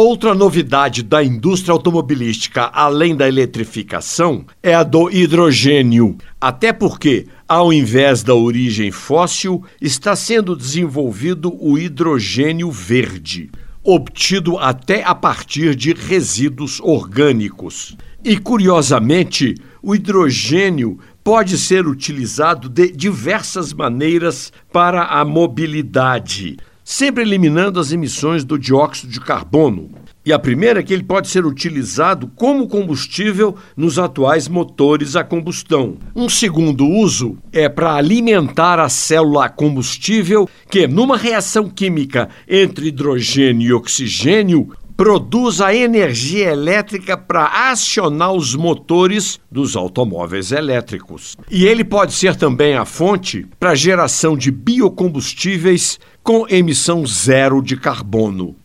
Outra novidade da indústria automobilística, além da eletrificação, é a do hidrogênio. Até porque, ao invés da origem fóssil, está sendo desenvolvido o hidrogênio verde, obtido até a partir de resíduos orgânicos. E, curiosamente, o hidrogênio pode ser utilizado de diversas maneiras para a mobilidade sempre eliminando as emissões do dióxido de carbono. E a primeira é que ele pode ser utilizado como combustível nos atuais motores a combustão. Um segundo uso é para alimentar a célula a combustível que, numa reação química entre hidrogênio e oxigênio, produz a energia elétrica para acionar os motores dos automóveis elétricos. E ele pode ser também a fonte para geração de biocombustíveis com emissão zero de carbono.